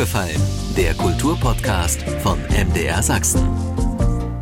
aufgefallen? Der Kulturpodcast von MDR Sachsen.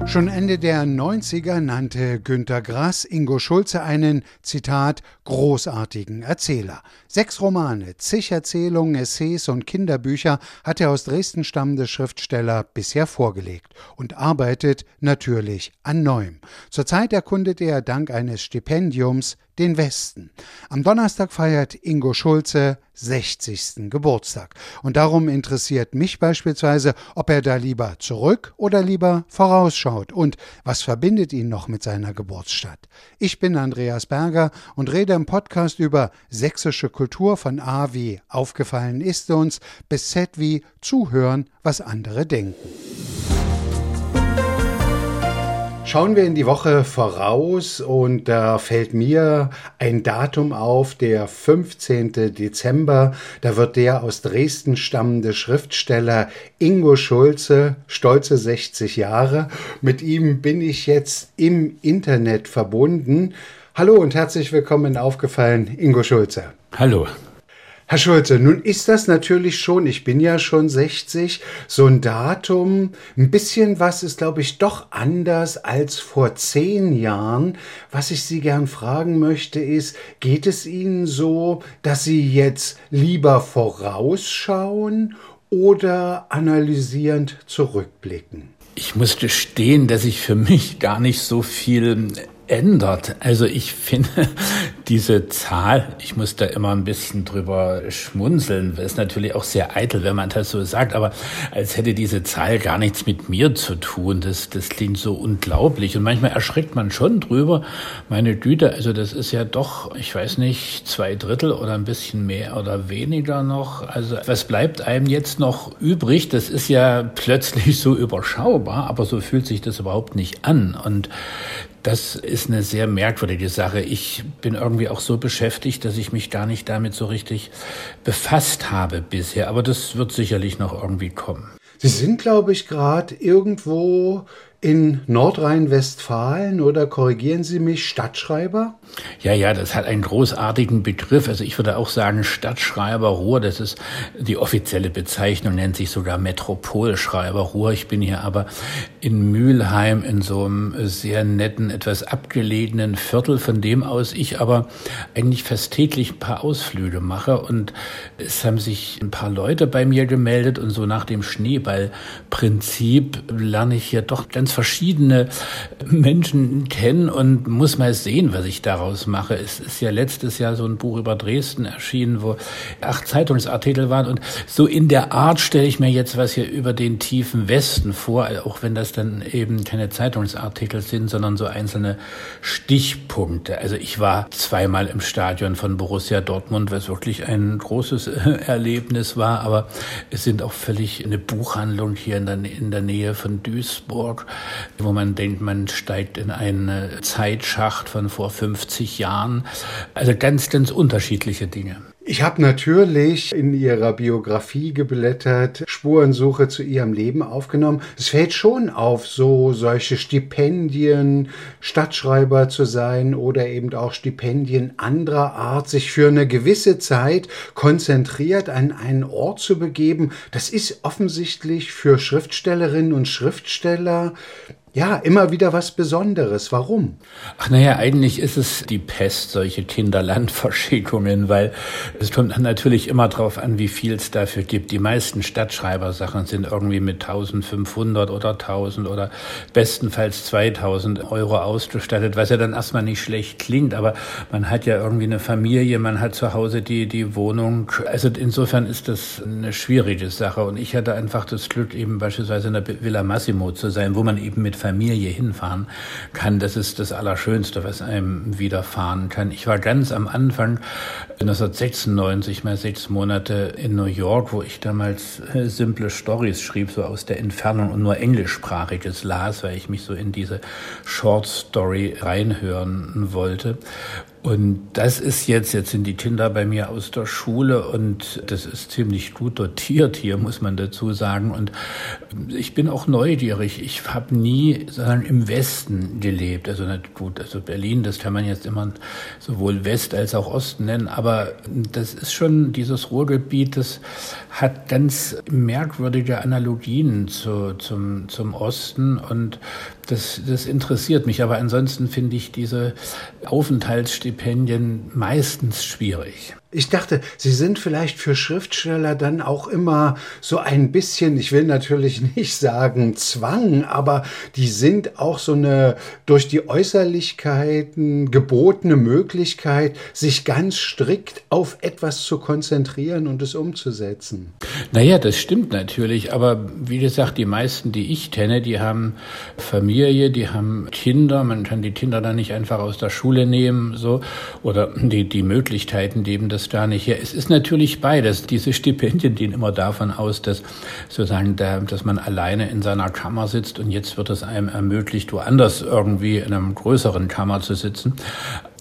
Schon Ende der 90er nannte Günter Grass Ingo Schulze einen, Zitat, großartigen Erzähler. Sechs Romane, zig Erzählungen, Essays und Kinderbücher hat der aus Dresden stammende Schriftsteller bisher vorgelegt und arbeitet natürlich an neuem. Zurzeit erkundet er dank eines Stipendiums den Westen. Am Donnerstag feiert Ingo Schulze 60. Geburtstag. Und darum interessiert mich beispielsweise, ob er da lieber zurück oder lieber vorausschaut und was verbindet ihn noch mit seiner Geburtsstadt. Ich bin Andreas Berger und rede im Podcast über sächsische Kultur von A wie aufgefallen ist uns bis Z wie zuhören, was andere denken. Schauen wir in die Woche voraus und da fällt mir ein Datum auf, der 15. Dezember. Da wird der aus Dresden stammende Schriftsteller Ingo Schulze, stolze 60 Jahre. Mit ihm bin ich jetzt im Internet verbunden. Hallo und herzlich willkommen aufgefallen, Ingo Schulze. Hallo. Herr Schulze, nun ist das natürlich schon, ich bin ja schon 60, so ein Datum, ein bisschen was ist, glaube ich, doch anders als vor zehn Jahren. Was ich Sie gern fragen möchte, ist, geht es Ihnen so, dass Sie jetzt lieber vorausschauen oder analysierend zurückblicken? Ich musste stehen, dass ich für mich gar nicht so viel ändert. Also ich finde diese Zahl, ich muss da immer ein bisschen drüber schmunzeln, ist natürlich auch sehr eitel, wenn man das so sagt, aber als hätte diese Zahl gar nichts mit mir zu tun. Das, das klingt so unglaublich und manchmal erschreckt man schon drüber. Meine Güte, also das ist ja doch, ich weiß nicht, zwei Drittel oder ein bisschen mehr oder weniger noch. Also was bleibt einem jetzt noch übrig? Das ist ja plötzlich so überschaubar, aber so fühlt sich das überhaupt nicht an und das ist eine sehr merkwürdige Sache. Ich bin irgendwie auch so beschäftigt, dass ich mich gar nicht damit so richtig befasst habe bisher. Aber das wird sicherlich noch irgendwie kommen. Sie sind, glaube ich, gerade irgendwo in Nordrhein-Westfalen oder korrigieren Sie mich, Stadtschreiber? Ja, ja, das hat einen großartigen Begriff. Also ich würde auch sagen Stadtschreiber Ruhr, das ist die offizielle Bezeichnung, nennt sich sogar Metropolschreiber Ruhr. Ich bin hier aber in Mülheim in so einem sehr netten, etwas abgelegenen Viertel, von dem aus ich aber eigentlich fast täglich ein paar Ausflüge mache. Und es haben sich ein paar Leute bei mir gemeldet und so nach dem Schneeballprinzip lerne ich hier doch ganz ganz verschiedene Menschen kennen und muss mal sehen, was ich daraus mache. Es ist ja letztes Jahr so ein Buch über Dresden erschienen, wo acht Zeitungsartikel waren und so in der Art stelle ich mir jetzt was hier über den tiefen Westen vor, auch wenn das dann eben keine Zeitungsartikel sind, sondern so einzelne Stichpunkte. Also ich war zweimal im Stadion von Borussia Dortmund, was wirklich ein großes Erlebnis war, aber es sind auch völlig eine Buchhandlung hier in der, in der Nähe von Duisburg wo man denkt, man steigt in einen Zeitschacht von vor 50 Jahren. Also ganz, ganz unterschiedliche Dinge. Ich habe natürlich in Ihrer Biografie geblättert, Spurensuche zu Ihrem Leben aufgenommen. Es fällt schon auf, so solche Stipendien, Stadtschreiber zu sein oder eben auch Stipendien anderer Art, sich für eine gewisse Zeit konzentriert an einen Ort zu begeben. Das ist offensichtlich für Schriftstellerinnen und Schriftsteller ja, immer wieder was Besonderes. Warum? Ach naja, eigentlich ist es die Pest, solche Kinderlandverschickungen, weil es kommt dann natürlich immer darauf an, wie viel es dafür gibt. Die meisten Stadtschreibersachen sind irgendwie mit 1500 oder 1000 oder bestenfalls 2000 Euro ausgestattet, was ja dann erstmal nicht schlecht klingt, aber man hat ja irgendwie eine Familie, man hat zu Hause die, die Wohnung. Also insofern ist das eine schwierige Sache und ich hatte einfach das Glück, eben beispielsweise in der Villa Massimo zu sein, wo man eben mit Familie hinfahren kann. Das ist das Allerschönste, was einem widerfahren kann. Ich war ganz am Anfang 1996 mal sechs Monate in New York, wo ich damals äh, simple Stories schrieb, so aus der Entfernung und nur englischsprachiges las, weil ich mich so in diese Short Story reinhören wollte. Und das ist jetzt, jetzt sind die Kinder bei mir aus der Schule und das ist ziemlich gut dotiert hier, muss man dazu sagen. Und ich bin auch neugierig. Ich habe nie sagen, im Westen gelebt. Also nicht gut, also Berlin, das kann man jetzt immer sowohl West als auch Osten nennen. Aber das ist schon dieses Ruhrgebiet, das hat ganz merkwürdige Analogien zu, zum, zum Osten und das, das interessiert mich. Aber ansonsten finde ich diese Aufenthaltsstipendien meistens schwierig. Ich dachte, Sie sind vielleicht für Schriftsteller dann auch immer so ein bisschen, ich will natürlich nicht sagen Zwang, aber die sind auch so eine durch die Äußerlichkeiten gebotene Möglichkeit, sich ganz strikt auf etwas zu konzentrieren und es umzusetzen. Naja, das stimmt natürlich, aber wie gesagt, die meisten, die ich kenne, die haben Familie, die haben Kinder, man kann die Kinder dann nicht einfach aus der Schule nehmen, so, oder die, die Möglichkeiten geben, das gar nicht. Ja, es ist natürlich beides. Diese Stipendien gehen immer davon aus, dass sozusagen, der, dass man alleine in seiner Kammer sitzt und jetzt wird es einem ermöglicht, woanders irgendwie in einem größeren Kammer zu sitzen.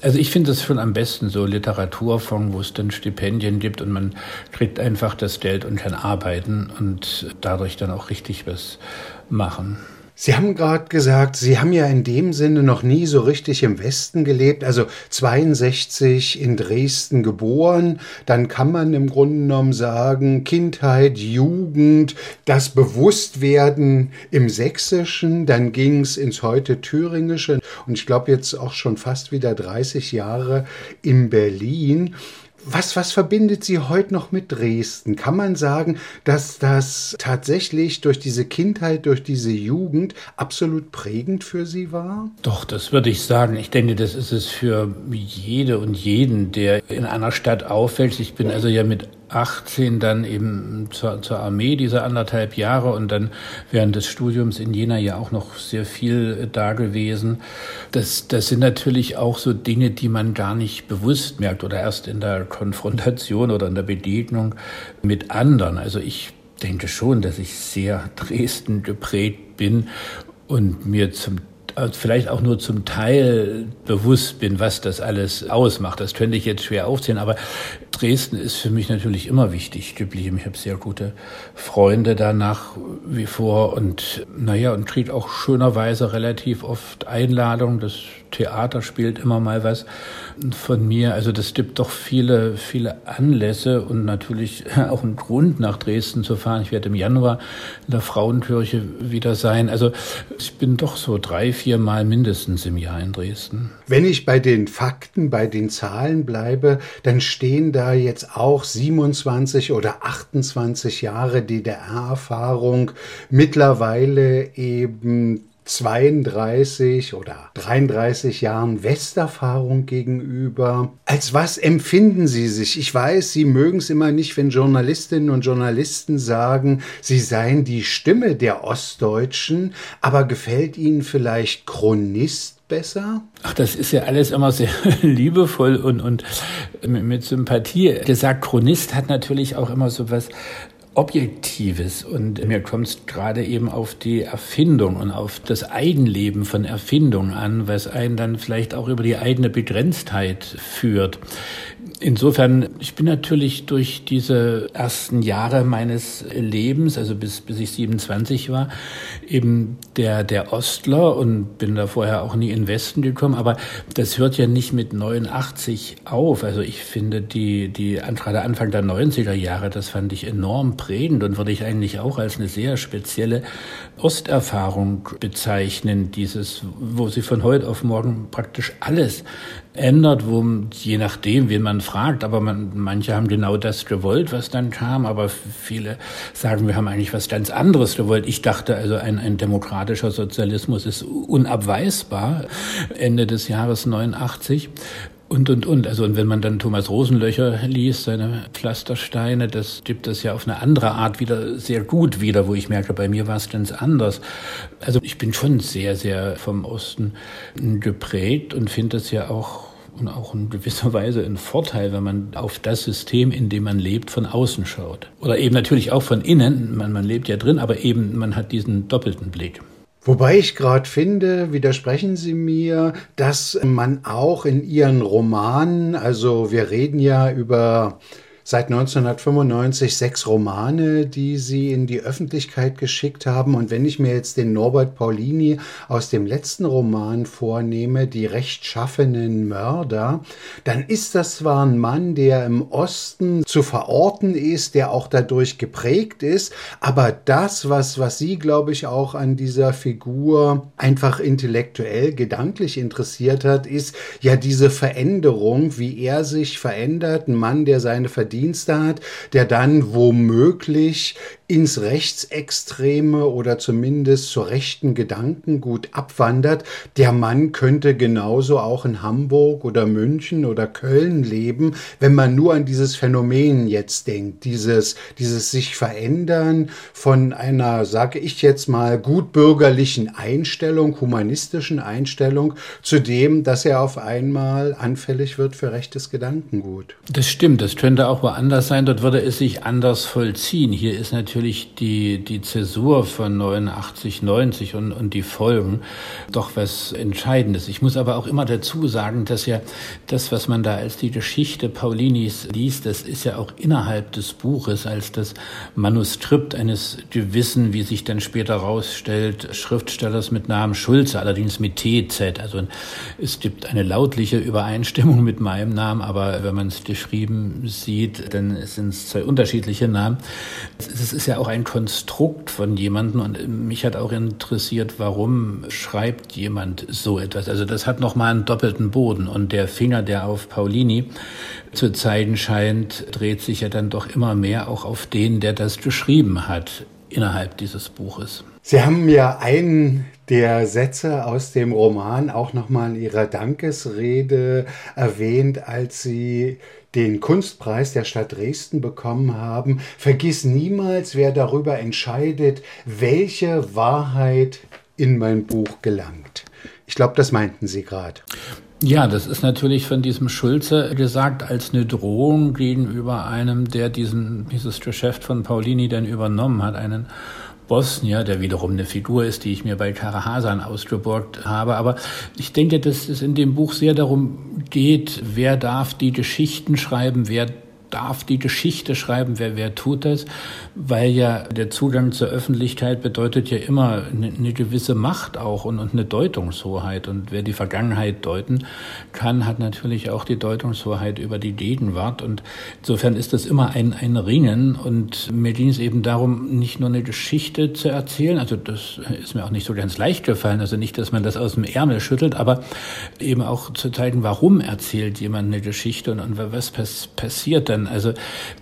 Also ich finde es schon am besten so Literaturfonds, wo es dann Stipendien gibt und man kriegt einfach das Geld und kann arbeiten und dadurch dann auch richtig was machen. Sie haben gerade gesagt, Sie haben ja in dem Sinne noch nie so richtig im Westen gelebt, also 62 in Dresden geboren. Dann kann man im Grunde genommen sagen, Kindheit, Jugend, das Bewusstwerden im Sächsischen, dann ging es ins heute Thüringische und ich glaube jetzt auch schon fast wieder 30 Jahre in Berlin. Was, was verbindet Sie heute noch mit Dresden? Kann man sagen, dass das tatsächlich durch diese Kindheit, durch diese Jugend absolut prägend für Sie war? Doch, das würde ich sagen. Ich denke, das ist es für jede und jeden, der in einer Stadt auffällt. Ich bin also ja mit 18 dann eben zur, zur Armee, diese anderthalb Jahre und dann während des Studiums in Jena ja auch noch sehr viel da gewesen. Das, das sind natürlich auch so Dinge, die man gar nicht bewusst merkt oder erst in der Konfrontation oder in der Begegnung mit anderen. Also ich denke schon, dass ich sehr Dresden geprägt bin und mir zum äh, vielleicht auch nur zum Teil bewusst bin, was das alles ausmacht. Das könnte ich jetzt schwer aufzählen, aber Dresden ist für mich natürlich immer wichtig geblieben. Ich habe sehr gute Freunde danach wie vor und naja, und kriege auch schönerweise relativ oft Einladungen. Das Theater spielt immer mal was von mir. Also das gibt doch viele, viele Anlässe und natürlich auch einen Grund, nach Dresden zu fahren. Ich werde im Januar in der Frauenkirche wieder sein. Also ich bin doch so drei, vier Mal mindestens im Jahr in Dresden. Wenn ich bei den Fakten, bei den Zahlen bleibe, dann stehen da jetzt auch 27 oder 28 Jahre DDR-Erfahrung, mittlerweile eben 32 oder 33 Jahren Westerfahrung gegenüber. Als was empfinden Sie sich? Ich weiß, Sie mögen es immer nicht, wenn Journalistinnen und Journalisten sagen, Sie seien die Stimme der Ostdeutschen, aber gefällt Ihnen vielleicht Chronist besser? Ach, das ist ja alles immer sehr liebevoll und, und mit Sympathie gesagt. Chronist hat natürlich auch immer so was Objektives. Und mir kommt es gerade eben auf die Erfindung und auf das Eigenleben von Erfindung an, was einen dann vielleicht auch über die eigene Begrenztheit führt insofern, ich bin natürlich durch diese ersten Jahre meines Lebens, also bis, bis ich 27 war, eben der, der Ostler und bin da vorher auch nie in den Westen gekommen. Aber das hört ja nicht mit 89 auf. Also ich finde die, die gerade Anfang der 90er Jahre, das fand ich enorm prägend und würde ich eigentlich auch als eine sehr spezielle Osterfahrung bezeichnen. Dieses, wo sie von heute auf morgen praktisch alles ändert, wo je nachdem, wen man fragt, aber man, manche haben genau das gewollt, was dann kam, aber viele sagen, wir haben eigentlich was ganz anderes gewollt. Ich dachte also, ein, ein demokratischer Sozialismus ist unabweisbar Ende des Jahres 89. Und, und, und. Also, und wenn man dann Thomas Rosenlöcher liest, seine Pflastersteine, das gibt es ja auf eine andere Art wieder sehr gut wieder, wo ich merke, bei mir war es ganz anders. Also, ich bin schon sehr, sehr vom Osten geprägt und finde es ja auch und auch in gewisser Weise ein Vorteil, wenn man auf das System, in dem man lebt, von außen schaut. Oder eben natürlich auch von innen. Man, man lebt ja drin, aber eben man hat diesen doppelten Blick. Wobei ich gerade finde, widersprechen Sie mir, dass man auch in Ihren Romanen, also wir reden ja über seit 1995 sechs Romane, die sie in die Öffentlichkeit geschickt haben. Und wenn ich mir jetzt den Norbert Paulini aus dem letzten Roman vornehme, die rechtschaffenen Mörder, dann ist das zwar ein Mann, der im Osten zu verorten ist, der auch dadurch geprägt ist, aber das, was, was Sie, glaube ich, auch an dieser Figur einfach intellektuell, gedanklich interessiert hat, ist ja diese Veränderung, wie er sich verändert, ein Mann, der seine Verdienste Verdienste hat, der dann womöglich ins Rechtsextreme oder zumindest zur rechten Gedankengut abwandert. Der Mann könnte genauso auch in Hamburg oder München oder Köln leben, wenn man nur an dieses Phänomen jetzt denkt, dieses, dieses sich verändern von einer, sage ich jetzt mal, gutbürgerlichen Einstellung, humanistischen Einstellung, zu dem, dass er auf einmal anfällig wird für rechtes Gedankengut. Das stimmt, das könnte auch woanders sein, dort würde es sich anders vollziehen. Hier ist natürlich die, die Zäsur von 89, 90 und, und die Folgen doch was Entscheidendes. Ich muss aber auch immer dazu sagen, dass ja das, was man da als die Geschichte Paulinis liest, das ist ja auch innerhalb des Buches als das Manuskript eines gewissen, wie sich dann später rausstellt, Schriftstellers mit Namen Schulze, allerdings mit TZ. Also es gibt eine lautliche Übereinstimmung mit meinem Namen, aber wenn man es geschrieben sieht, dann sind es zwei unterschiedliche Namen. Es ist ja auch ein Konstrukt von jemandem und mich hat auch interessiert, warum schreibt jemand so etwas. Also das hat nochmal einen doppelten Boden und der Finger, der auf Paulini zu zeigen scheint, dreht sich ja dann doch immer mehr auch auf den, der das geschrieben hat innerhalb dieses Buches. Sie haben ja einen der Sätze aus dem Roman auch nochmal in Ihrer Dankesrede erwähnt, als Sie den Kunstpreis der Stadt Dresden bekommen haben. Vergiss niemals, wer darüber entscheidet, welche Wahrheit in mein Buch gelangt. Ich glaube, das meinten Sie gerade. Ja, das ist natürlich von diesem Schulze gesagt als eine Drohung gegenüber einem, der diesen, dieses Geschäft von Paulini dann übernommen hat, einen Bosnier, der wiederum eine Figur ist, die ich mir bei Kara Hasan ausgeborgt habe. Aber ich denke, dass es in dem Buch sehr darum geht, wer darf die Geschichten schreiben, wer darf die Geschichte schreiben, wer, wer tut das, weil ja der Zugang zur Öffentlichkeit bedeutet ja immer eine, eine gewisse Macht auch und, und eine Deutungshoheit. Und wer die Vergangenheit deuten kann, hat natürlich auch die Deutungshoheit über die Gegenwart. Und insofern ist das immer ein, ein Ringen. Und mir ging es eben darum, nicht nur eine Geschichte zu erzählen, also das ist mir auch nicht so ganz leicht gefallen, also nicht, dass man das aus dem Ärmel schüttelt, aber eben auch zu zeigen, warum erzählt jemand eine Geschichte und, und was pass passiert dann dann. Also,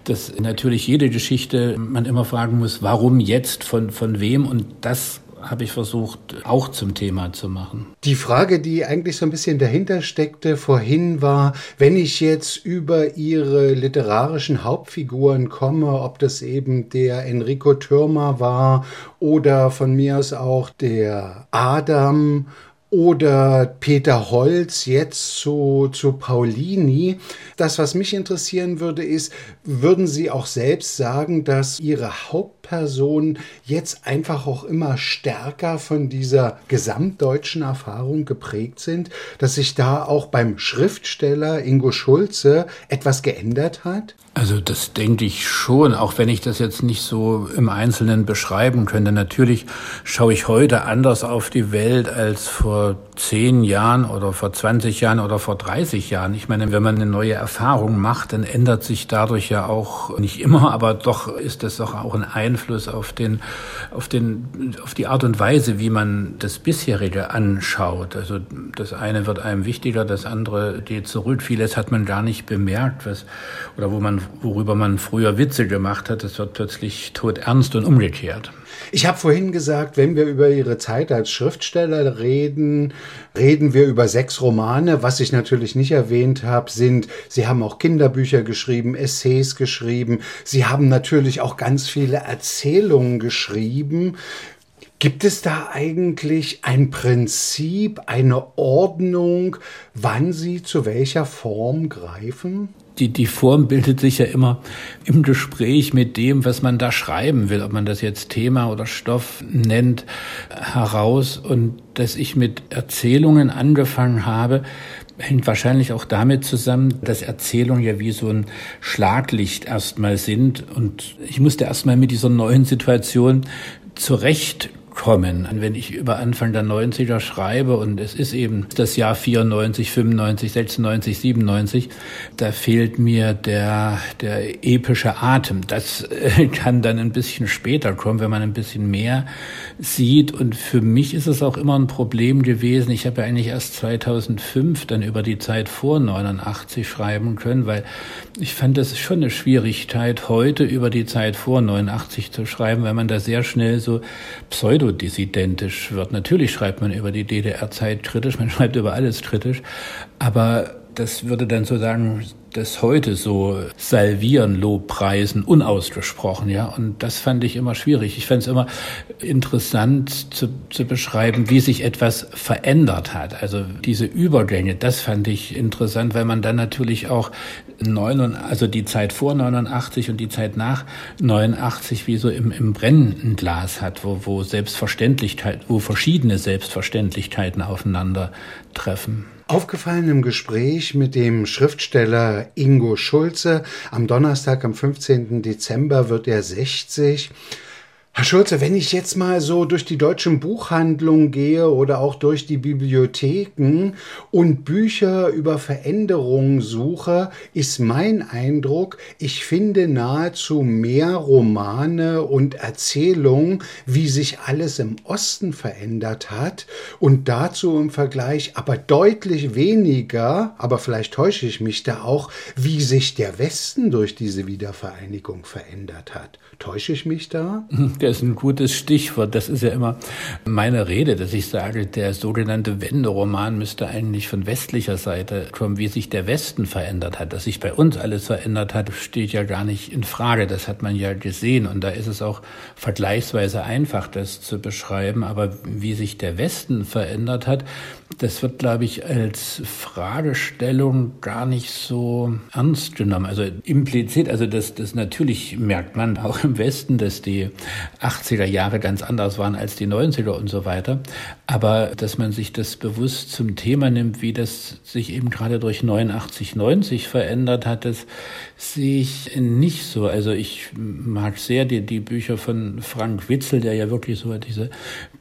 dass natürlich jede Geschichte man immer fragen muss, warum jetzt, von, von wem und das habe ich versucht auch zum Thema zu machen. Die Frage, die eigentlich so ein bisschen dahinter steckte vorhin war, wenn ich jetzt über Ihre literarischen Hauptfiguren komme, ob das eben der Enrico Türmer war oder von mir aus auch der Adam oder Peter Holz jetzt zu, zu Paulini. Das, was mich interessieren würde, ist, würden Sie auch selbst sagen, dass Ihre Hauptpersonen jetzt einfach auch immer stärker von dieser gesamtdeutschen Erfahrung geprägt sind, dass sich da auch beim Schriftsteller Ingo Schulze etwas geändert hat? Also das denke ich schon, auch wenn ich das jetzt nicht so im Einzelnen beschreiben könnte. Natürlich schaue ich heute anders auf die Welt als vor zehn Jahren oder vor 20 Jahren oder vor 30 Jahren. Ich meine, wenn man eine neue Erfahrung macht, dann ändert sich dadurch ja auch nicht immer, aber doch ist das doch auch ein Einfluss auf den, auf den, auf die Art und Weise, wie man das bisherige anschaut. Also das eine wird einem wichtiger, das andere geht zurück. Vieles hat man gar nicht bemerkt, was, oder wo man worüber man früher Witze gemacht hat, das wird plötzlich todernst und umgekehrt. Ich habe vorhin gesagt, wenn wir über Ihre Zeit als Schriftsteller reden, reden wir über sechs Romane. Was ich natürlich nicht erwähnt habe, sind, Sie haben auch Kinderbücher geschrieben, Essays geschrieben. Sie haben natürlich auch ganz viele Erzählungen geschrieben. Gibt es da eigentlich ein Prinzip, eine Ordnung, wann Sie zu welcher Form greifen? Die, die Form bildet sich ja immer im Gespräch mit dem, was man da schreiben will, ob man das jetzt Thema oder Stoff nennt, heraus. Und dass ich mit Erzählungen angefangen habe, hängt wahrscheinlich auch damit zusammen, dass Erzählungen ja wie so ein Schlaglicht erstmal sind. Und ich musste erstmal mit dieser neuen Situation zurecht kommen. Wenn ich über Anfang der 90er schreibe und es ist eben das Jahr 94, 95, 96, 97, da fehlt mir der, der epische Atem. Das äh, kann dann ein bisschen später kommen, wenn man ein bisschen mehr sieht. Und für mich ist es auch immer ein Problem gewesen. Ich habe ja eigentlich erst 2005 dann über die Zeit vor 89 schreiben können, weil ich fand, das ist schon eine Schwierigkeit, heute über die Zeit vor 89 zu schreiben, weil man da sehr schnell so pseudo pseudodissidentisch wird. Natürlich schreibt man über die DDR-Zeit kritisch, man schreibt über alles kritisch, aber das würde dann sozusagen das heute so salvieren, Lobpreisen, unausgesprochen, ja. Und das fand ich immer schwierig. Ich fand es immer interessant zu, zu beschreiben, wie sich etwas verändert hat. Also diese Übergänge, das fand ich interessant, weil man dann natürlich auch neun, also die Zeit vor 89 und die Zeit nach 89 wie so im, im brennenden Glas hat, wo, wo Selbstverständlichkeit, wo verschiedene Selbstverständlichkeiten aufeinandertreffen. Aufgefallen im Gespräch mit dem Schriftsteller Ingo Schulze am Donnerstag, am 15. Dezember wird er 60. Herr Schulze, wenn ich jetzt mal so durch die deutschen Buchhandlungen gehe oder auch durch die Bibliotheken und Bücher über Veränderungen suche, ist mein Eindruck, ich finde nahezu mehr Romane und Erzählungen, wie sich alles im Osten verändert hat und dazu im Vergleich aber deutlich weniger, aber vielleicht täusche ich mich da auch, wie sich der Westen durch diese Wiedervereinigung verändert hat. Täusche ich mich da? Das ist ein gutes Stichwort. Das ist ja immer meine Rede, dass ich sage, der sogenannte Wenderoman müsste eigentlich von westlicher Seite kommen, wie sich der Westen verändert hat. Dass sich bei uns alles verändert hat, steht ja gar nicht in Frage. Das hat man ja gesehen. Und da ist es auch vergleichsweise einfach, das zu beschreiben. Aber wie sich der Westen verändert hat, das wird, glaube ich, als Fragestellung gar nicht so ernst genommen. Also implizit, also das, das natürlich merkt man auch im Westen, dass die 80er Jahre ganz anders waren als die 90er und so weiter. Aber dass man sich das bewusst zum Thema nimmt, wie das sich eben gerade durch 89, 90 verändert hat, das sehe ich nicht so. Also ich mag sehr die, die Bücher von Frank Witzel, der ja wirklich so diese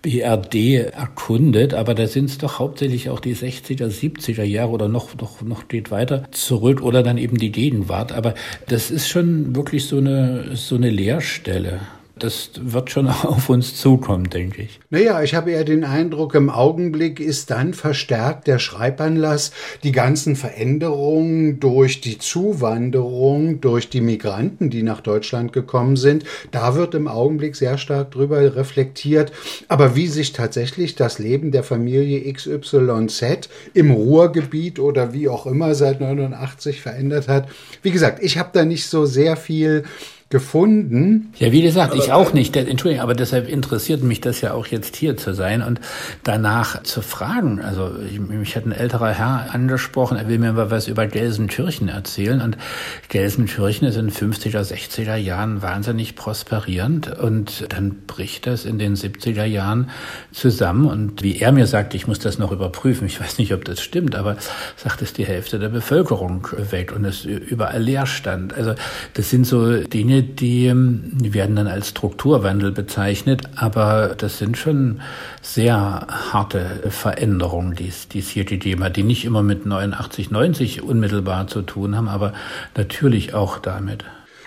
BRD erkundet, aber da sind es doch hauptsächlich auch die 60er, 70er Jahre oder noch, noch, noch geht weiter zurück oder dann eben die Gegenwart. Aber das ist schon wirklich so eine, so eine Leerstelle. Das wird schon auf uns zukommen, denke ich. Naja, ich habe eher den Eindruck, im Augenblick ist dann verstärkt der Schreibanlass, die ganzen Veränderungen durch die Zuwanderung, durch die Migranten, die nach Deutschland gekommen sind. Da wird im Augenblick sehr stark drüber reflektiert. Aber wie sich tatsächlich das Leben der Familie XYZ im Ruhrgebiet oder wie auch immer seit 89 verändert hat, wie gesagt, ich habe da nicht so sehr viel gefunden. Ja, wie gesagt, ich auch nicht. Entschuldigung, aber deshalb interessiert mich das ja auch jetzt hier zu sein und danach zu fragen. Also ich, mich hat ein älterer Herr angesprochen, er will mir mal was über Gelsenkirchen erzählen und Gelsenkirchen ist in 50er, 60er Jahren wahnsinnig prosperierend und dann bricht das in den 70er Jahren zusammen und wie er mir sagt, ich muss das noch überprüfen, ich weiß nicht, ob das stimmt, aber sagt es die Hälfte der Bevölkerung weg und es überall Leerstand. Also das sind so Dinge, die, die werden dann als Strukturwandel bezeichnet, aber das sind schon sehr harte Veränderungen, die die es hier gegeben hat, die nicht immer mit 89, 90 unmittelbar zu tun haben, aber natürlich auch damit.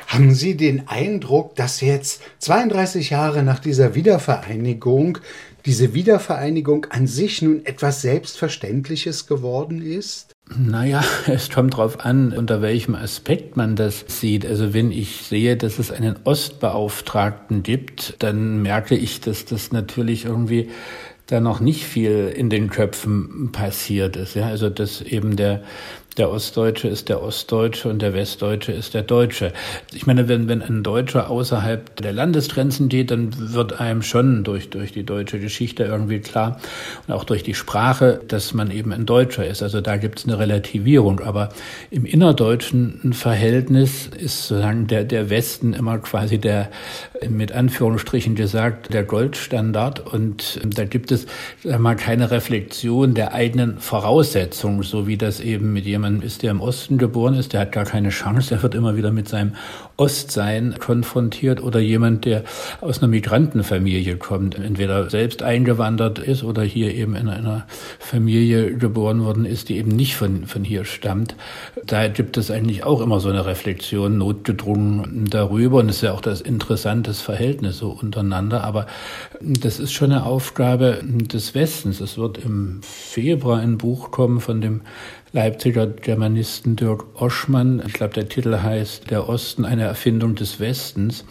Haben Sie den Eindruck, dass jetzt 32 Jahre nach dieser Wiedervereinigung diese Wiedervereinigung an sich nun etwas Selbstverständliches geworden ist? Naja, es kommt darauf an, unter welchem Aspekt man das sieht. Also wenn ich sehe, dass es einen Ostbeauftragten gibt, dann merke ich, dass das natürlich irgendwie da noch nicht viel in den Köpfen passiert ist. Ja, also dass eben der Der Ostdeutsche ist der Ostdeutsche und der Westdeutsche ist der Deutsche. Ich meine, wenn, wenn ein Deutscher außerhalb der Landesgrenzen geht, dann wird einem schon durch, durch die deutsche Geschichte irgendwie klar und auch durch die Sprache, dass man eben ein Deutscher ist. Also da gibt es eine Relativierung. Aber im innerdeutschen Verhältnis ist sozusagen der, der Westen immer quasi der, mit Anführungsstrichen gesagt, der Goldstandard. Und da gibt es mal, keine Reflexion der eigenen Voraussetzungen, so wie das eben mit jemandem ist, der im Osten geboren ist, der hat gar keine Chance, der wird immer wieder mit seinem Ostsein konfrontiert oder jemand, der aus einer Migrantenfamilie kommt, entweder selbst eingewandert ist oder hier eben in einer Familie geboren worden ist, die eben nicht von, von hier stammt. Da gibt es eigentlich auch immer so eine Reflexion, notgedrungen darüber. Und es ist ja auch das interessante Verhältnis so untereinander. Aber das ist schon eine Aufgabe des Westens. Es wird im Februar ein Buch kommen von dem Leipziger Germanisten Dirk Oschmann. Ich glaube, der Titel heißt Der Osten, eine Erfindung des Westens.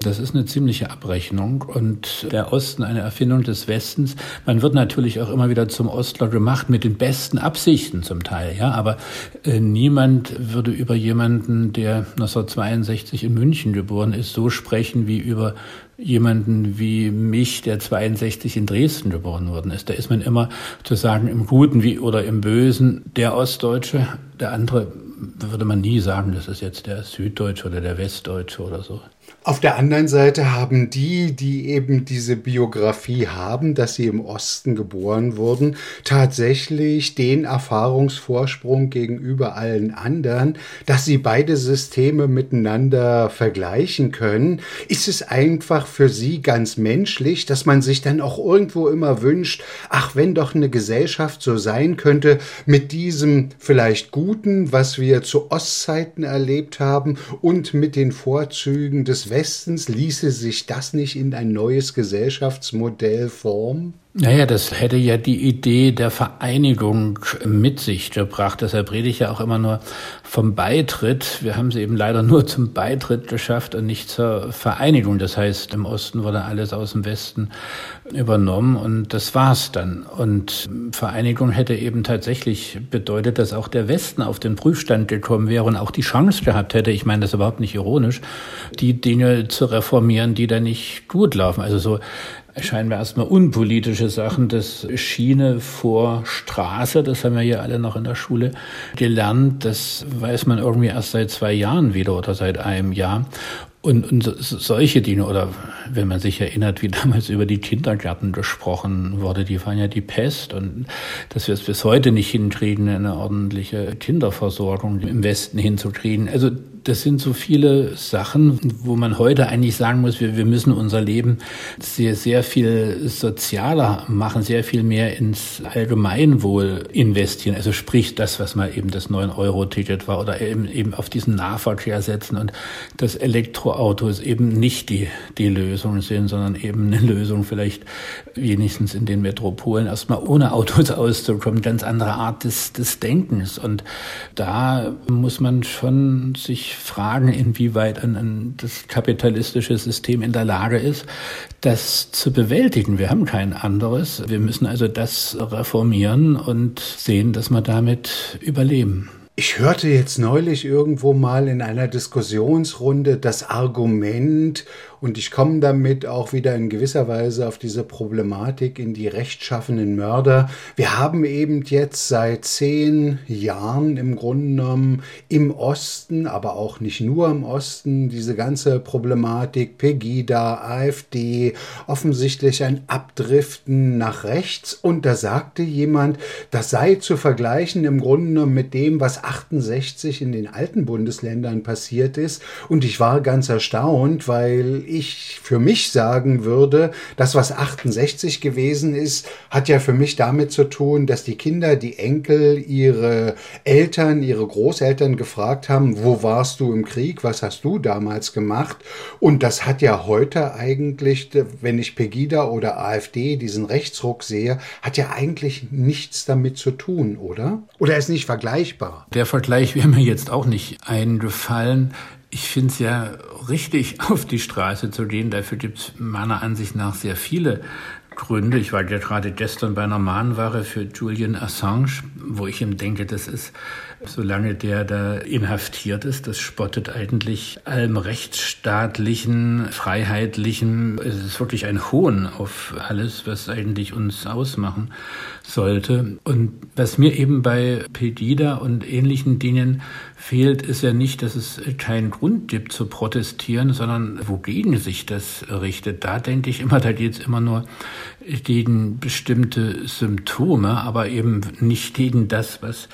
Das ist eine ziemliche Abrechnung. Und der Osten, eine Erfindung des Westens. Man wird natürlich auch immer wieder zum Ostler gemacht mit den besten Absichten zum Teil, ja. Aber äh, niemand würde über jemanden, der 1962 in München geboren ist, so sprechen wie über jemanden wie mich, der 62 in Dresden geboren worden ist. Da ist man immer zu sagen, im Guten wie oder im Bösen der Ostdeutsche, der andere würde man nie sagen, das ist jetzt der Süddeutsche oder der Westdeutsche oder so. Auf der anderen Seite haben die, die eben diese Biografie haben, dass sie im Osten geboren wurden, tatsächlich den Erfahrungsvorsprung gegenüber allen anderen, dass sie beide Systeme miteinander vergleichen können. Ist es einfach für sie ganz menschlich, dass man sich dann auch irgendwo immer wünscht, ach, wenn doch eine Gesellschaft so sein könnte, mit diesem vielleicht Guten, was wir zu Ostzeiten erlebt haben und mit den Vorzügen des Westens, ließe sich das nicht in ein neues Gesellschaftsmodell formen? Naja, das hätte ja die Idee der Vereinigung mit sich gebracht. Deshalb rede ich ja auch immer nur vom Beitritt. Wir haben sie eben leider nur zum Beitritt geschafft und nicht zur Vereinigung. Das heißt, im Osten wurde alles aus dem Westen übernommen und das war's dann. Und Vereinigung hätte eben tatsächlich bedeutet, dass auch der Westen auf den Prüfstand gekommen wäre und auch die Chance gehabt hätte, ich meine das überhaupt nicht ironisch, die Dinge zu reformieren, die da nicht gut laufen. Also so scheinbar erstmal unpolitische Sachen, das Schiene vor Straße, das haben wir hier alle noch in der Schule gelernt, das weiß man irgendwie erst seit zwei Jahren wieder oder seit einem Jahr. Und, und solche Dinge, oder wenn man sich erinnert, wie damals über die Kindergärten gesprochen wurde, die waren ja die Pest und dass wir es bis heute nicht hinkriegen, eine ordentliche Kinderversorgung im Westen hinzukriegen. Also das sind so viele Sachen, wo man heute eigentlich sagen muss, wir, wir müssen unser Leben sehr, sehr viel sozialer machen, sehr viel mehr ins Allgemeinwohl investieren. Also sprich das, was mal eben das 9-Euro-Ticket war oder eben, eben auf diesen Nahverkehr setzen und das Elektroautos eben nicht die, die Lösung sind, sondern eben eine Lösung vielleicht wenigstens in den Metropolen erstmal ohne Autos auszukommen. Ganz andere Art des, des Denkens. Und da muss man schon sich fragen, inwieweit ein, ein, das kapitalistische System in der Lage ist, das zu bewältigen. Wir haben kein anderes. Wir müssen also das reformieren und sehen, dass wir damit überleben. Ich hörte jetzt neulich irgendwo mal in einer Diskussionsrunde das Argument, und ich komme damit auch wieder in gewisser Weise auf diese Problematik in die rechtschaffenen Mörder. Wir haben eben jetzt seit zehn Jahren im Grunde genommen im Osten, aber auch nicht nur im Osten, diese ganze Problematik Pegida, AfD, offensichtlich ein Abdriften nach rechts. Und da sagte jemand, das sei zu vergleichen im Grunde genommen mit dem, was 68 in den alten Bundesländern passiert ist. Und ich war ganz erstaunt, weil ich für mich sagen würde, das, was 68 gewesen ist, hat ja für mich damit zu tun, dass die Kinder, die Enkel, ihre Eltern, ihre Großeltern gefragt haben, wo warst du im Krieg, was hast du damals gemacht? Und das hat ja heute eigentlich, wenn ich Pegida oder AfD diesen Rechtsruck sehe, hat ja eigentlich nichts damit zu tun, oder? Oder ist nicht vergleichbar? Der Vergleich wäre mir jetzt auch nicht eingefallen. Ich finde es ja richtig, auf die Straße zu gehen. Dafür gibt es meiner Ansicht nach sehr viele Gründe. Ich war ja gerade gestern bei einer Mahnware für Julian Assange, wo ich ihm denke, das ist solange der da inhaftiert ist. Das spottet eigentlich allem rechtsstaatlichen, freiheitlichen. Es ist wirklich ein Hohn auf alles, was eigentlich uns ausmachen sollte. Und was mir eben bei Pegida und ähnlichen Dingen fehlt, ist ja nicht, dass es keinen Grund gibt zu protestieren, sondern wogegen sich das richtet. Da denke ich immer, da geht es immer nur gegen bestimmte Symptome, aber eben nicht gegen das, was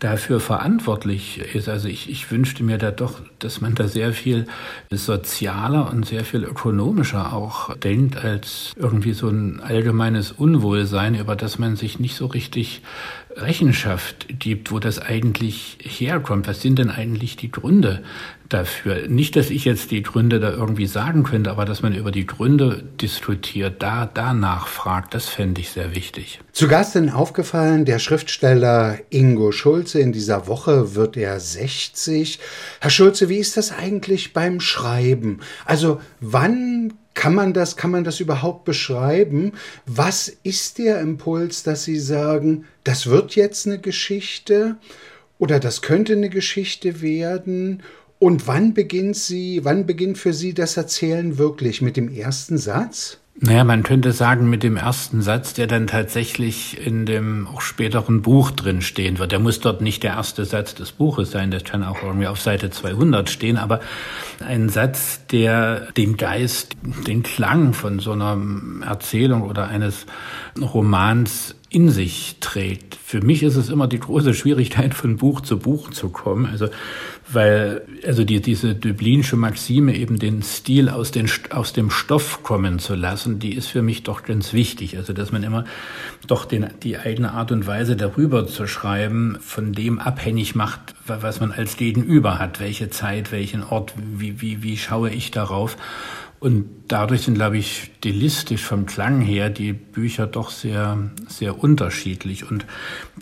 dafür verantwortlich ist. Also ich, ich wünschte mir da doch, dass man da sehr viel sozialer und sehr viel ökonomischer auch denkt, als irgendwie so ein allgemeines Unwohlsein, über das man sich nicht so richtig Rechenschaft gibt, wo das eigentlich herkommt. Was sind denn eigentlich die Gründe dafür? Nicht, dass ich jetzt die Gründe da irgendwie sagen könnte, aber dass man über die Gründe diskutiert, da, da nachfragt, das fände ich sehr wichtig. Zu Gast denn aufgefallen, der Schriftsteller Ingo Schulze. In dieser Woche wird er 60. Herr Schulze, wie ist das eigentlich beim Schreiben? Also wann kann man das, kann man das überhaupt beschreiben? Was ist der Impuls, dass Sie sagen, das wird jetzt eine Geschichte oder das könnte eine Geschichte werden? Und wann beginnt Sie, wann beginnt für Sie das Erzählen wirklich? Mit dem ersten Satz? Naja, man könnte sagen, mit dem ersten Satz, der dann tatsächlich in dem auch späteren Buch drin stehen wird. Der muss dort nicht der erste Satz des Buches sein, das kann auch irgendwie auf Seite 200 stehen, aber ein Satz, der den Geist, den Klang von so einer Erzählung oder eines Romans in sich trägt. Für mich ist es immer die große Schwierigkeit, von Buch zu Buch zu kommen. Also, weil, also die, diese Dublinsche Maxime eben den Stil aus, den, aus dem Stoff kommen zu lassen, die ist für mich doch ganz wichtig. Also, dass man immer doch den, die eigene Art und Weise darüber zu schreiben, von dem abhängig macht, was man als Gegenüber hat. Welche Zeit, welchen Ort, wie, wie, wie schaue ich darauf? Und dadurch sind, glaube ich, stilistisch vom Klang her die Bücher doch sehr, sehr unterschiedlich. Und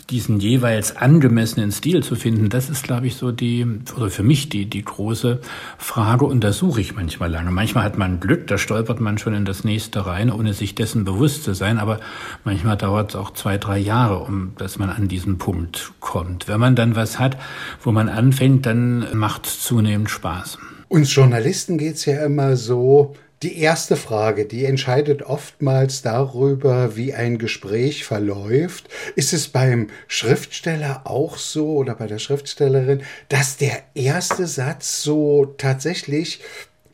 diesen jeweils angemessenen Stil zu finden, das ist, glaube ich, so die, oder für mich die, die große Frage. Und da suche ich manchmal lange. Manchmal hat man Glück, da stolpert man schon in das nächste rein, ohne sich dessen bewusst zu sein. Aber manchmal dauert es auch zwei, drei Jahre, um, dass man an diesen Punkt kommt. Wenn man dann was hat, wo man anfängt, dann macht es zunehmend Spaß. Uns Journalisten geht es ja immer so, die erste Frage, die entscheidet oftmals darüber, wie ein Gespräch verläuft. Ist es beim Schriftsteller auch so oder bei der Schriftstellerin, dass der erste Satz so tatsächlich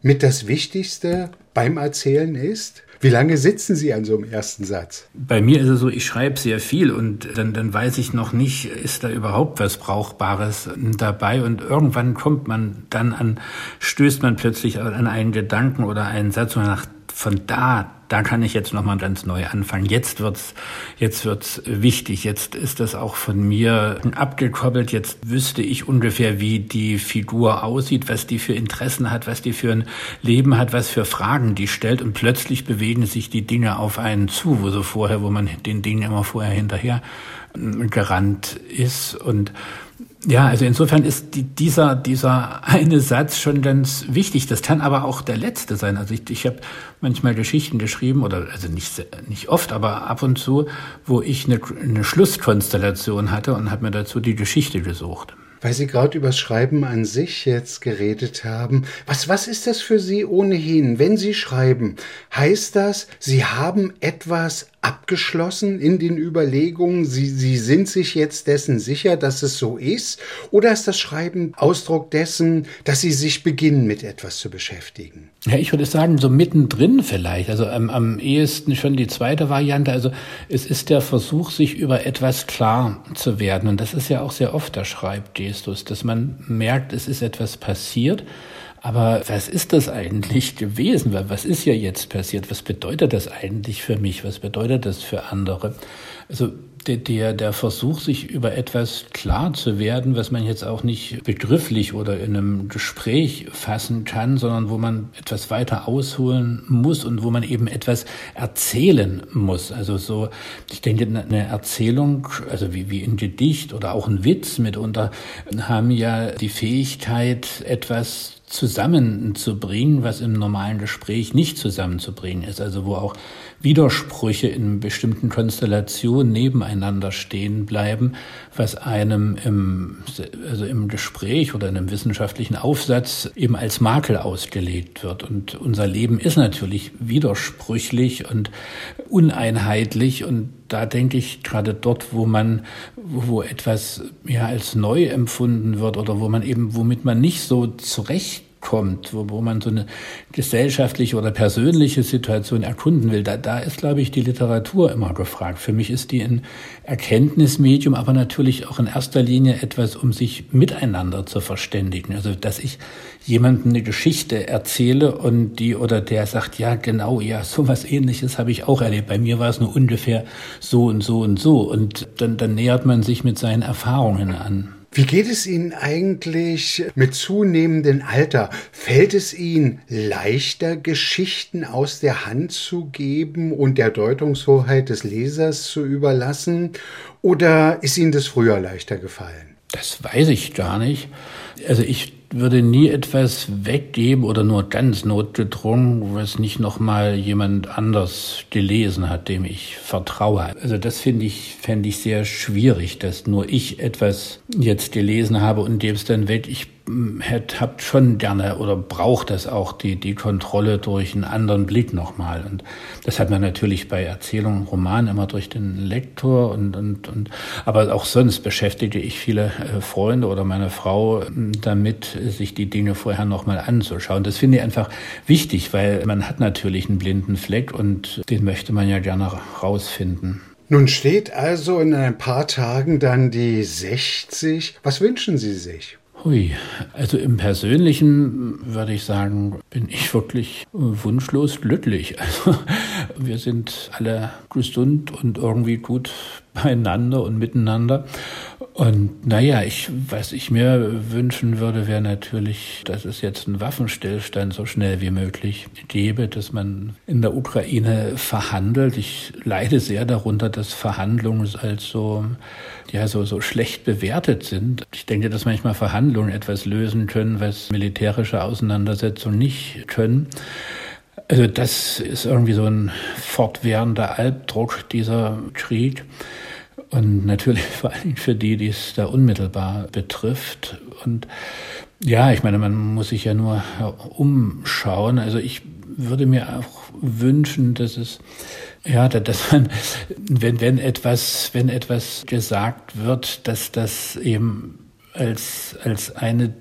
mit das Wichtigste beim Erzählen ist? Wie lange sitzen Sie an so einem ersten Satz? Bei mir ist es so, ich schreibe sehr viel und dann, dann weiß ich noch nicht, ist da überhaupt was Brauchbares dabei und irgendwann kommt man dann an, stößt man plötzlich an einen Gedanken oder einen Satz und nach von da, da kann ich jetzt nochmal ganz neu anfangen. Jetzt wird's, jetzt wird's wichtig. Jetzt ist das auch von mir abgekoppelt. Jetzt wüsste ich ungefähr, wie die Figur aussieht, was die für Interessen hat, was die für ein Leben hat, was für Fragen die stellt. Und plötzlich bewegen sich die Dinge auf einen zu, wo so vorher, wo man den Dingen immer vorher hinterher gerannt ist und ja, also insofern ist die, dieser, dieser eine Satz schon ganz wichtig. Das kann aber auch der letzte sein. Also ich, ich habe manchmal Geschichten geschrieben, oder also nicht, nicht oft, aber ab und zu, wo ich eine, eine Schlusskonstellation hatte und habe mir dazu die Geschichte gesucht. Weil Sie gerade über Schreiben an sich jetzt geredet haben. Was, was ist das für Sie ohnehin? Wenn Sie schreiben, heißt das, Sie haben etwas abgeschlossen in den Überlegungen? Sie, Sie sind sich jetzt dessen sicher, dass es so ist? Oder ist das Schreiben Ausdruck dessen, dass Sie sich beginnen, mit etwas zu beschäftigen? Ja, ich würde sagen, so mittendrin vielleicht. Also am, am ehesten schon die zweite Variante. Also es ist der Versuch, sich über etwas klar zu werden. Und das ist ja auch sehr oft der Schreibgestus, dass man merkt, es ist etwas passiert aber was ist das eigentlich gewesen? Was ist ja jetzt passiert? Was bedeutet das eigentlich für mich? Was bedeutet das für andere? Also der, der Versuch, sich über etwas klar zu werden, was man jetzt auch nicht begrifflich oder in einem Gespräch fassen kann, sondern wo man etwas weiter ausholen muss und wo man eben etwas erzählen muss. Also so, ich denke, eine Erzählung, also wie, wie ein Gedicht oder auch ein Witz mitunter, haben ja die Fähigkeit, etwas zusammenzubringen, was im normalen Gespräch nicht zusammenzubringen ist. Also wo auch Widersprüche in bestimmten Konstellationen nebeneinander stehen bleiben, was einem im, also im Gespräch oder in einem wissenschaftlichen Aufsatz eben als Makel ausgelegt wird. Und unser Leben ist natürlich widersprüchlich und uneinheitlich und da denke ich gerade dort, wo man, wo etwas ja als neu empfunden wird oder wo man eben, womit man nicht so zurecht kommt, wo, wo man so eine gesellschaftliche oder persönliche Situation erkunden will, da, da ist, glaube ich, die Literatur immer gefragt. Für mich ist die ein Erkenntnismedium, aber natürlich auch in erster Linie etwas, um sich miteinander zu verständigen. Also, dass ich jemandem eine Geschichte erzähle und die oder der sagt, ja, genau, ja, sowas ähnliches habe ich auch erlebt. Bei mir war es nur ungefähr so und so und so. Und dann, dann nähert man sich mit seinen Erfahrungen an. Wie geht es Ihnen eigentlich mit zunehmendem Alter? Fällt es Ihnen leichter, Geschichten aus der Hand zu geben und der Deutungshoheit des Lesers zu überlassen? Oder ist Ihnen das früher leichter gefallen? Das weiß ich gar nicht. Also ich würde nie etwas weggeben oder nur ganz notgedrungen, was nicht nochmal jemand anders gelesen hat, dem ich vertraue. Also das finde ich, fände ich sehr schwierig, dass nur ich etwas jetzt gelesen habe und dem es dann weg. Ich habt schon gerne oder braucht das auch die, die Kontrolle durch einen anderen Blick nochmal. Und das hat man natürlich bei Erzählungen, Romanen immer durch den Lektor und, und, und, aber auch sonst beschäftige ich viele äh, Freunde oder meine Frau damit, sich die Dinge vorher nochmal anzuschauen. Das finde ich einfach wichtig, weil man hat natürlich einen blinden Fleck und den möchte man ja gerne rausfinden. Nun steht also in ein paar Tagen dann die 60. Was wünschen Sie sich? Hui, also im Persönlichen würde ich sagen, bin ich wirklich wunschlos glücklich. Also wir sind alle gesund und irgendwie gut beieinander und miteinander. Und naja, ich, was ich mir wünschen würde, wäre natürlich, dass es jetzt einen Waffenstillstand so schnell wie möglich gäbe, dass man in der Ukraine verhandelt. Ich leide sehr darunter, dass Verhandlungen als so, ja, so, so schlecht bewertet sind. Ich denke, dass manchmal Verhandlungen etwas lösen können, was militärische Auseinandersetzungen nicht können. Also das ist irgendwie so ein fortwährender Albdruck, dieser Krieg. Und natürlich vor allem für die, die es da unmittelbar betrifft. Und ja, ich meine, man muss sich ja nur umschauen. Also ich würde mir auch wünschen, dass es ja, dass man, wenn, wenn etwas, wenn etwas gesagt wird, dass das eben als, als eine,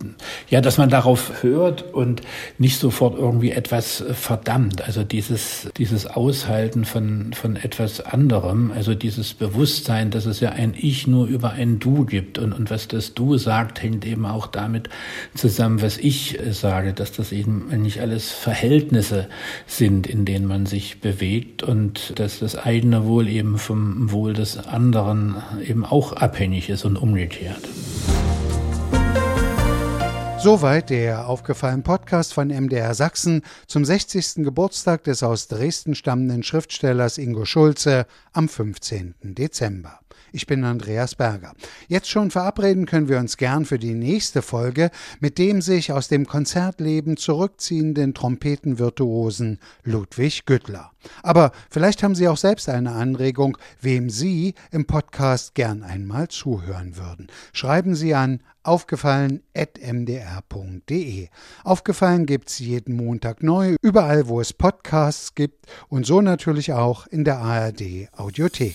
ja, dass man darauf hört und nicht sofort irgendwie etwas verdammt. Also dieses, dieses Aushalten von, von etwas anderem, also dieses Bewusstsein, dass es ja ein Ich nur über ein Du gibt und, und was das Du sagt, hängt eben auch damit zusammen, was ich sage, dass das eben nicht alles Verhältnisse sind, in denen man sich bewegt und dass das eigene Wohl eben vom Wohl des anderen eben auch abhängig ist und umgekehrt. Soweit der aufgefallene Podcast von MDR Sachsen zum 60. Geburtstag des aus Dresden stammenden Schriftstellers Ingo Schulze am 15. Dezember. Ich bin Andreas Berger. Jetzt schon verabreden können wir uns gern für die nächste Folge mit dem sich aus dem Konzertleben zurückziehenden Trompetenvirtuosen Ludwig Güttler. Aber vielleicht haben Sie auch selbst eine Anregung, wem Sie im Podcast gern einmal zuhören würden. Schreiben Sie an aufgefallen.mdr.de. Aufgefallen gibt's jeden Montag neu, überall wo es Podcasts gibt und so natürlich auch in der ARD Audiothek.